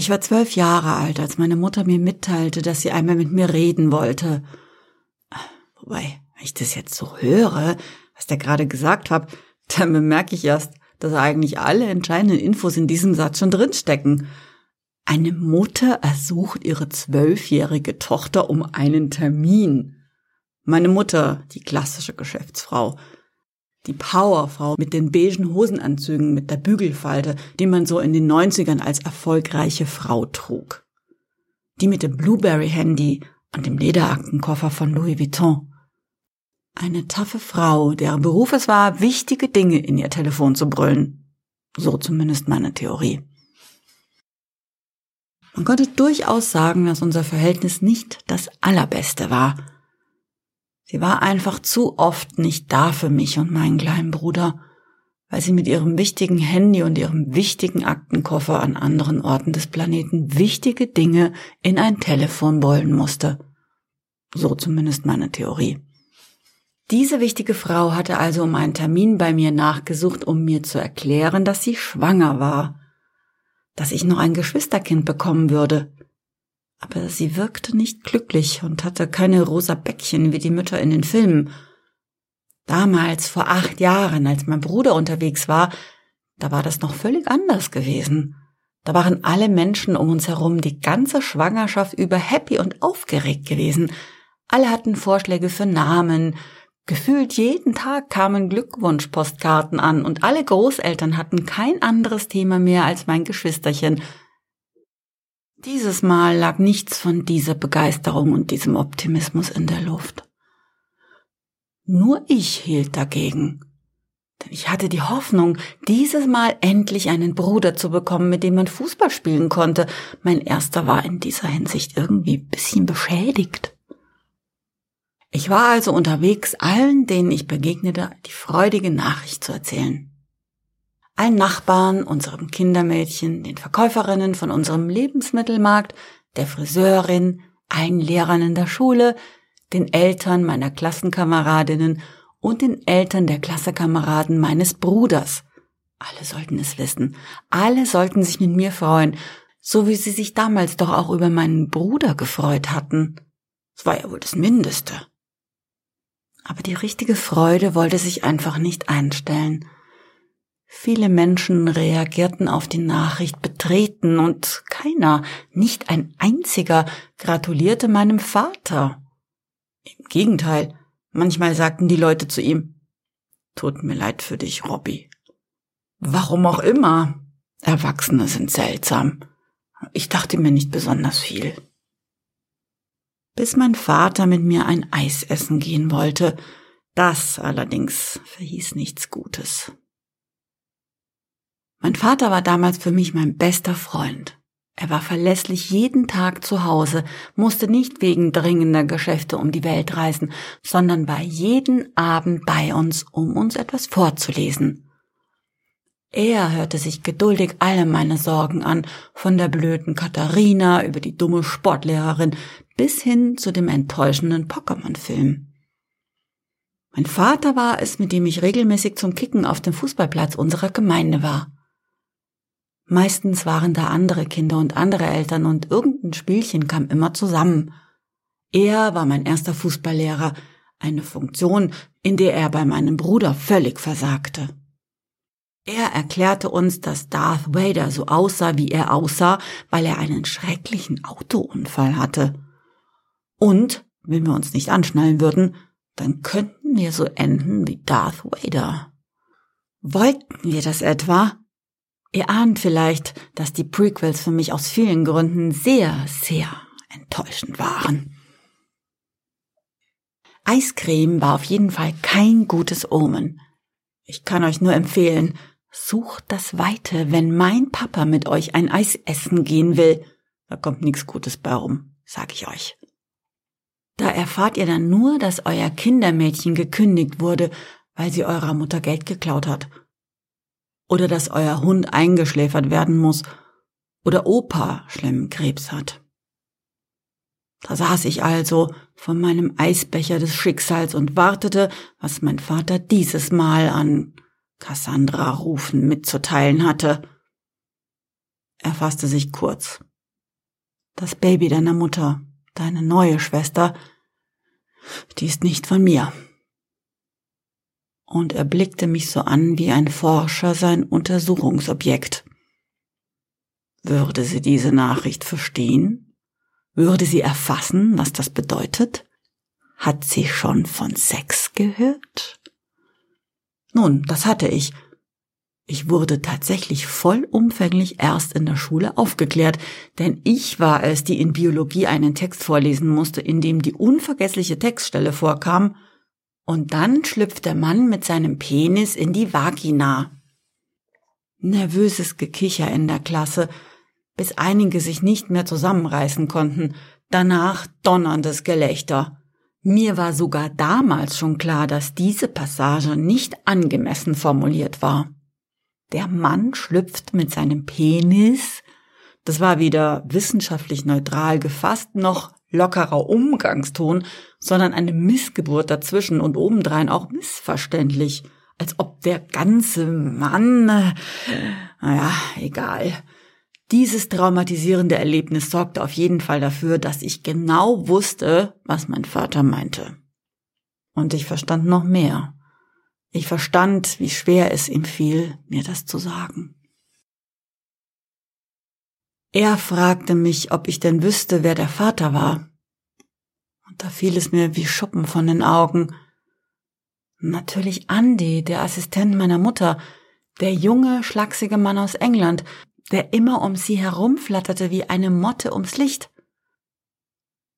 Ich war zwölf Jahre alt, als meine Mutter mir mitteilte, dass sie einmal mit mir reden wollte. Wobei, wenn ich das jetzt so höre, was der gerade gesagt hat, dann bemerke ich erst, dass eigentlich alle entscheidenden Infos in diesem Satz schon drinstecken. Eine Mutter ersucht ihre zwölfjährige Tochter um einen Termin. Meine Mutter, die klassische Geschäftsfrau, die Powerfrau mit den beigen Hosenanzügen mit der Bügelfalte, die man so in den 90ern als erfolgreiche Frau trug. Die mit dem Blueberry-Handy und dem Lederaktenkoffer von Louis Vuitton. Eine taffe Frau, deren Beruf es war, wichtige Dinge in ihr Telefon zu brüllen. So zumindest meine Theorie. Man konnte durchaus sagen, dass unser Verhältnis nicht das allerbeste war – Sie war einfach zu oft nicht da für mich und meinen kleinen Bruder, weil sie mit ihrem wichtigen Handy und ihrem wichtigen Aktenkoffer an anderen Orten des Planeten wichtige Dinge in ein Telefon wollen musste. So zumindest meine Theorie. Diese wichtige Frau hatte also um einen Termin bei mir nachgesucht, um mir zu erklären, dass sie schwanger war, dass ich noch ein Geschwisterkind bekommen würde, aber sie wirkte nicht glücklich und hatte keine rosa Bäckchen wie die Mütter in den Filmen. Damals, vor acht Jahren, als mein Bruder unterwegs war, da war das noch völlig anders gewesen. Da waren alle Menschen um uns herum die ganze Schwangerschaft über happy und aufgeregt gewesen. Alle hatten Vorschläge für Namen. Gefühlt jeden Tag kamen Glückwunschpostkarten an und alle Großeltern hatten kein anderes Thema mehr als mein Geschwisterchen – dieses Mal lag nichts von dieser Begeisterung und diesem Optimismus in der Luft. Nur ich hielt dagegen. Denn ich hatte die Hoffnung, dieses Mal endlich einen Bruder zu bekommen, mit dem man Fußball spielen konnte. Mein erster war in dieser Hinsicht irgendwie ein bisschen beschädigt. Ich war also unterwegs, allen, denen ich begegnete, die freudige Nachricht zu erzählen allen Nachbarn, unserem Kindermädchen, den Verkäuferinnen von unserem Lebensmittelmarkt, der Friseurin, allen Lehrern in der Schule, den Eltern meiner Klassenkameradinnen und den Eltern der Klassekameraden meines Bruders. Alle sollten es wissen. Alle sollten sich mit mir freuen, so wie sie sich damals doch auch über meinen Bruder gefreut hatten. Das war ja wohl das Mindeste. Aber die richtige Freude wollte sich einfach nicht einstellen. Viele Menschen reagierten auf die Nachricht betreten und keiner, nicht ein einziger, gratulierte meinem Vater. Im Gegenteil, manchmal sagten die Leute zu ihm, Tut mir leid für dich, Robby. Warum auch immer. Erwachsene sind seltsam. Ich dachte mir nicht besonders viel. Bis mein Vater mit mir ein Eis essen gehen wollte, das allerdings verhieß nichts Gutes. Mein Vater war damals für mich mein bester Freund. Er war verlässlich jeden Tag zu Hause, musste nicht wegen dringender Geschäfte um die Welt reisen, sondern war jeden Abend bei uns, um uns etwas vorzulesen. Er hörte sich geduldig alle meine Sorgen an, von der blöden Katharina über die dumme Sportlehrerin bis hin zu dem enttäuschenden Pokémon-Film. Mein Vater war es, mit dem ich regelmäßig zum Kicken auf dem Fußballplatz unserer Gemeinde war. Meistens waren da andere Kinder und andere Eltern und irgendein Spielchen kam immer zusammen. Er war mein erster Fußballlehrer, eine Funktion, in der er bei meinem Bruder völlig versagte. Er erklärte uns, dass Darth Vader so aussah, wie er aussah, weil er einen schrecklichen Autounfall hatte. Und, wenn wir uns nicht anschnallen würden, dann könnten wir so enden wie Darth Vader. Wollten wir das etwa? Ihr ahnt vielleicht, dass die Prequels für mich aus vielen Gründen sehr, sehr enttäuschend waren. Eiscreme war auf jeden Fall kein gutes Omen. Ich kann euch nur empfehlen, sucht das Weite, wenn mein Papa mit euch ein Eis essen gehen will. Da kommt nichts Gutes bei rum, sag ich euch. Da erfahrt ihr dann nur, dass euer Kindermädchen gekündigt wurde, weil sie eurer Mutter Geld geklaut hat oder dass euer Hund eingeschläfert werden muss oder Opa schlimmen Krebs hat. Da saß ich also von meinem Eisbecher des Schicksals und wartete, was mein Vater dieses Mal an Cassandra rufen mitzuteilen hatte. Er fasste sich kurz. Das Baby deiner Mutter, deine neue Schwester, die ist nicht von mir. Und er blickte mich so an wie ein Forscher sein Untersuchungsobjekt. Würde sie diese Nachricht verstehen? Würde sie erfassen, was das bedeutet? Hat sie schon von Sex gehört? Nun, das hatte ich. Ich wurde tatsächlich vollumfänglich erst in der Schule aufgeklärt, denn ich war es, die in Biologie einen Text vorlesen musste, in dem die unvergessliche Textstelle vorkam, und dann schlüpft der Mann mit seinem Penis in die Vagina. Nervöses Gekicher in der Klasse, bis einige sich nicht mehr zusammenreißen konnten, danach donnerndes Gelächter. Mir war sogar damals schon klar, dass diese Passage nicht angemessen formuliert war. Der Mann schlüpft mit seinem Penis, das war weder wissenschaftlich neutral gefasst noch lockerer Umgangston, sondern eine Missgeburt dazwischen und obendrein auch missverständlich, als ob der ganze Mann, naja, egal. Dieses traumatisierende Erlebnis sorgte auf jeden Fall dafür, dass ich genau wusste, was mein Vater meinte. Und ich verstand noch mehr. Ich verstand, wie schwer es ihm fiel, mir das zu sagen. Er fragte mich, ob ich denn wüsste, wer der Vater war. Und da fiel es mir wie Schuppen von den Augen. Natürlich Andy, der Assistent meiner Mutter, der junge, schlachsige Mann aus England, der immer um sie herumflatterte wie eine Motte ums Licht.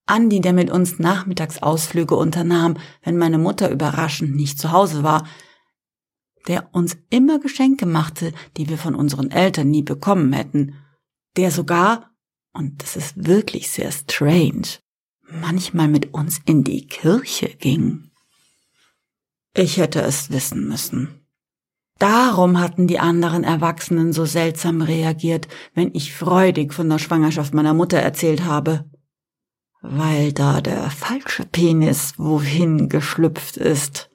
Andi, der mit uns Nachmittagsausflüge unternahm, wenn meine Mutter überraschend nicht zu Hause war, der uns immer Geschenke machte, die wir von unseren Eltern nie bekommen hätten, der sogar, und das ist wirklich sehr strange, manchmal mit uns in die Kirche ging. Ich hätte es wissen müssen. Darum hatten die anderen Erwachsenen so seltsam reagiert, wenn ich freudig von der Schwangerschaft meiner Mutter erzählt habe. Weil da der falsche Penis wohin geschlüpft ist.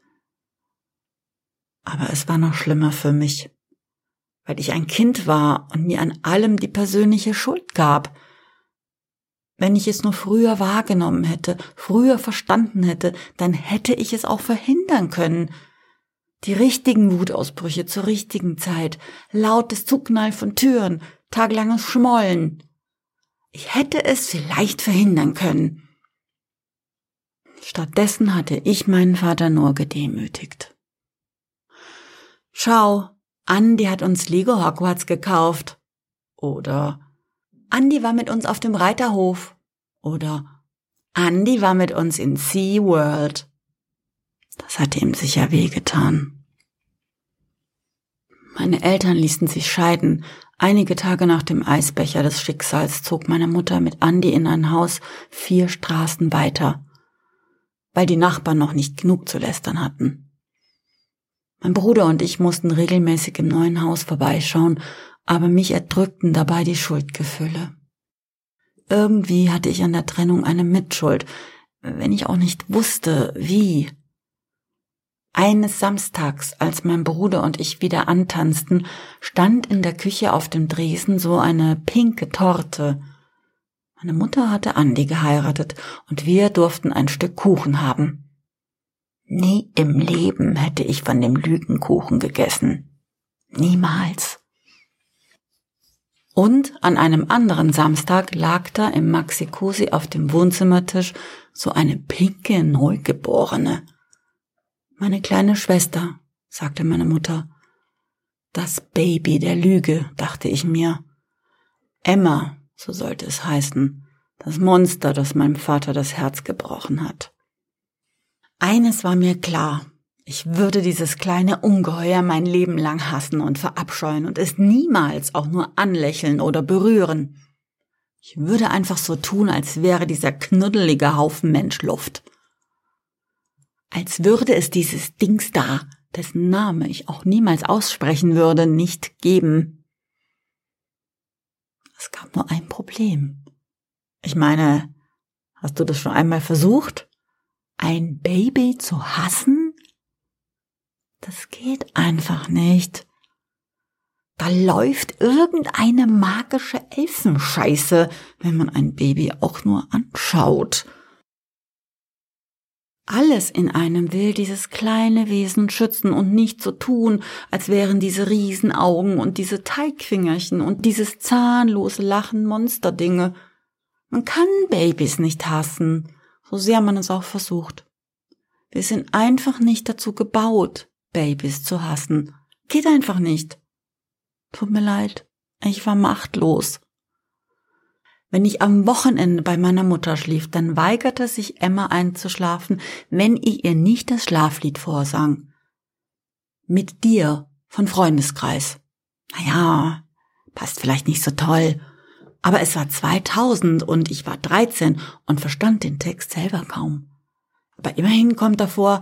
Aber es war noch schlimmer für mich, weil ich ein Kind war und mir an allem die persönliche Schuld gab. Wenn ich es nur früher wahrgenommen hätte, früher verstanden hätte, dann hätte ich es auch verhindern können, die richtigen Wutausbrüche zur richtigen Zeit, lautes Zuknall von Türen, tagelanges Schmollen. Ich hätte es vielleicht verhindern können. Stattdessen hatte ich meinen Vater nur gedemütigt. Schau, Andi hat uns Lego Hogwarts gekauft. Oder Andi war mit uns auf dem Reiterhof. Oder Andi war mit uns in Sea World. Das hatte ihm sicher wehgetan. Meine Eltern ließen sich scheiden. Einige Tage nach dem Eisbecher des Schicksals zog meine Mutter mit Andi in ein Haus vier Straßen weiter, weil die Nachbarn noch nicht genug zu lästern hatten. Mein Bruder und ich mussten regelmäßig im neuen Haus vorbeischauen, aber mich erdrückten dabei die Schuldgefühle. Irgendwie hatte ich an der Trennung eine Mitschuld, wenn ich auch nicht wusste, wie. Eines Samstags, als mein Bruder und ich wieder antanzten, stand in der Küche auf dem Dresen so eine pinke Torte. Meine Mutter hatte Andi geheiratet und wir durften ein Stück Kuchen haben. Nie im Leben hätte ich von dem Lügenkuchen gegessen. Niemals. Und an einem anderen Samstag lag da im Maxi-Cosi auf dem Wohnzimmertisch so eine pinke Neugeborene. Meine kleine Schwester, sagte meine Mutter. Das Baby der Lüge, dachte ich mir. Emma, so sollte es heißen, das Monster, das meinem Vater das Herz gebrochen hat. Eines war mir klar, ich würde dieses kleine Ungeheuer mein Leben lang hassen und verabscheuen und es niemals auch nur anlächeln oder berühren. Ich würde einfach so tun, als wäre dieser knuddelige Haufen Mensch Luft als würde es dieses Dings da, dessen Name ich auch niemals aussprechen würde, nicht geben. Es gab nur ein Problem. Ich meine, hast du das schon einmal versucht? Ein Baby zu hassen? Das geht einfach nicht. Da läuft irgendeine magische Elfenscheiße, wenn man ein Baby auch nur anschaut. Alles in einem will dieses kleine Wesen schützen und nicht so tun, als wären diese Riesenaugen und diese Teigfingerchen und dieses zahnlose Lachen Monsterdinge. Man kann Babys nicht hassen, so sehr man es auch versucht. Wir sind einfach nicht dazu gebaut, Babys zu hassen. Geht einfach nicht. Tut mir leid, ich war machtlos. Wenn ich am Wochenende bei meiner Mutter schlief, dann weigerte sich Emma einzuschlafen, wenn ich ihr nicht das Schlaflied vorsang. Mit dir von Freundeskreis. Naja, passt vielleicht nicht so toll, aber es war 2000 und ich war 13 und verstand den Text selber kaum. Aber immerhin kommt davor,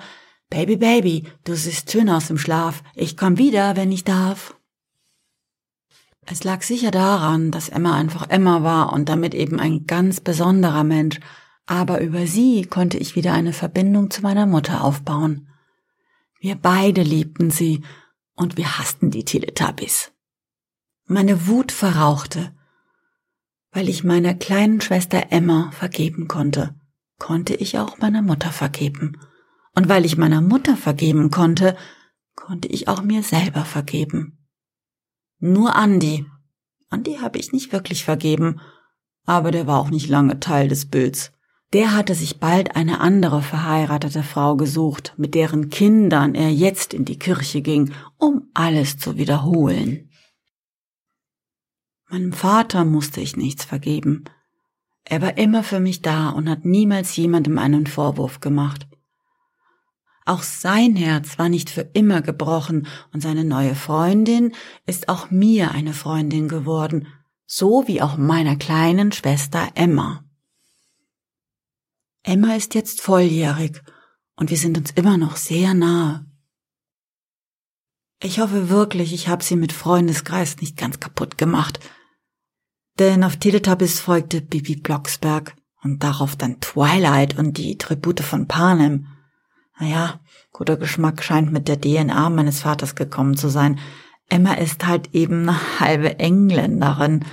Baby, Baby, du siehst schön aus im Schlaf, ich komm wieder, wenn ich darf. Es lag sicher daran, dass Emma einfach Emma war und damit eben ein ganz besonderer Mensch, aber über sie konnte ich wieder eine Verbindung zu meiner Mutter aufbauen. Wir beide liebten sie und wir hassten die Teletubbies. Meine Wut verrauchte, weil ich meiner kleinen Schwester Emma vergeben konnte, konnte ich auch meiner Mutter vergeben. Und weil ich meiner Mutter vergeben konnte, konnte ich auch mir selber vergeben. Nur Andi. Andi habe ich nicht wirklich vergeben, aber der war auch nicht lange Teil des Bilds. Der hatte sich bald eine andere verheiratete Frau gesucht, mit deren Kindern er jetzt in die Kirche ging, um alles zu wiederholen. Meinem Vater musste ich nichts vergeben. Er war immer für mich da und hat niemals jemandem einen Vorwurf gemacht. Auch sein Herz war nicht für immer gebrochen und seine neue Freundin ist auch mir eine Freundin geworden, so wie auch meiner kleinen Schwester Emma. Emma ist jetzt volljährig und wir sind uns immer noch sehr nahe. Ich hoffe wirklich, ich habe sie mit Freundeskreis nicht ganz kaputt gemacht. Denn auf Teletubbies folgte Bibi Blocksberg und darauf dann Twilight und die Tribute von Panem. Naja, guter Geschmack scheint mit der DNA meines Vaters gekommen zu sein. Emma ist halt eben eine halbe Engländerin.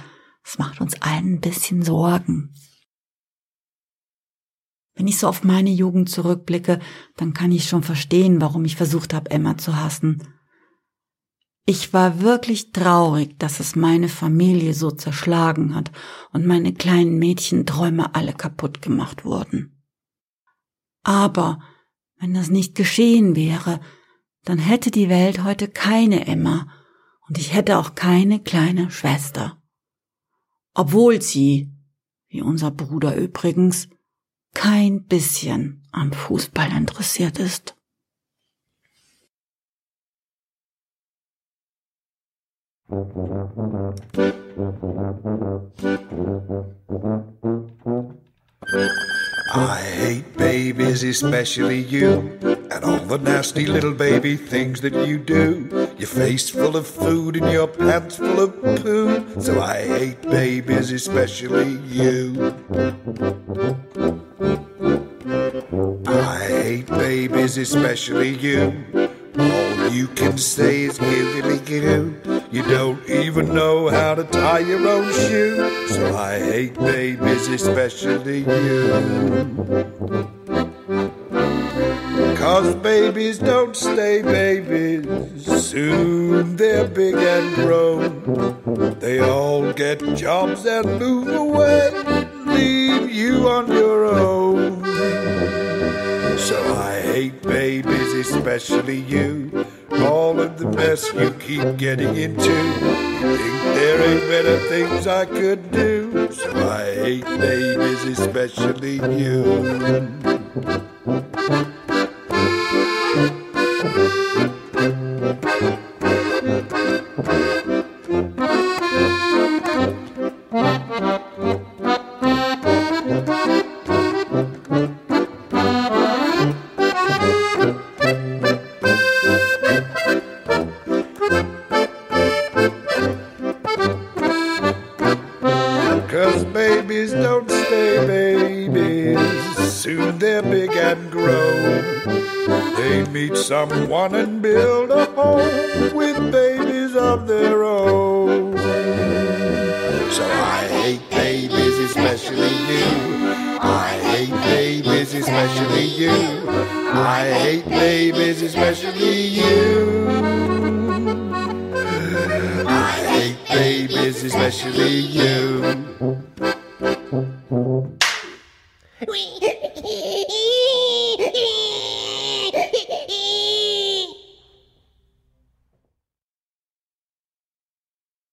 Das macht uns allen ein bisschen Sorgen. Wenn ich so auf meine Jugend zurückblicke, dann kann ich schon verstehen, warum ich versucht habe, Emma zu hassen. Ich war wirklich traurig, dass es meine Familie so zerschlagen hat und meine kleinen Mädchenträume alle kaputt gemacht wurden. Aber wenn das nicht geschehen wäre, dann hätte die Welt heute keine Emma und ich hätte auch keine kleine Schwester. Obwohl sie, wie unser Bruder übrigens, kein bisschen am Fußball interessiert ist. I hate babies, especially you, and all the nasty little baby things that you do. Your face full of food and your pants full of poo. So I hate babies, especially you. I hate babies, especially you. All you can say is giggly goo. You don't even know how to tie your own shoe. So I hate babies, especially you. Cause babies don't stay babies. Soon they're big and grown. They all get jobs and move away. Leave you on your own. So I hate babies, especially you. All of the mess you keep getting into. You think there ain't better things I could do. So I hate babies, especially you. babies, especially you. I hate babies, especially you. I hate babies, especially you. I hate babies, especially you.